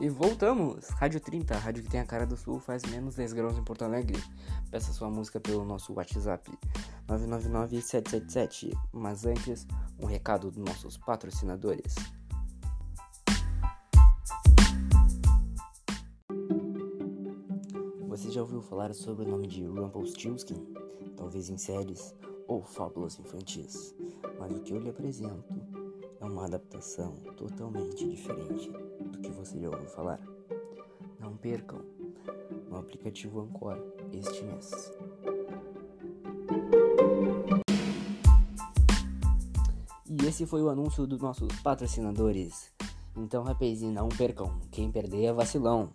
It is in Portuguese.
E voltamos! Rádio 30, rádio que tem a cara do sul, faz menos 10 graus em Porto Alegre. Peça sua música pelo nosso WhatsApp 999-777. Mas antes, um recado dos nossos patrocinadores. Você já ouviu falar sobre o nome de Rumpelstiltskin? Talvez em séries ou fábulas infantis. Mas o que eu lhe apresento é uma adaptação totalmente diferente do que você já ouviu falar. Não percam no aplicativo Ancor este mês. E esse foi o anúncio dos nossos patrocinadores. Então, rapaz, não percam. Quem perder é vacilão.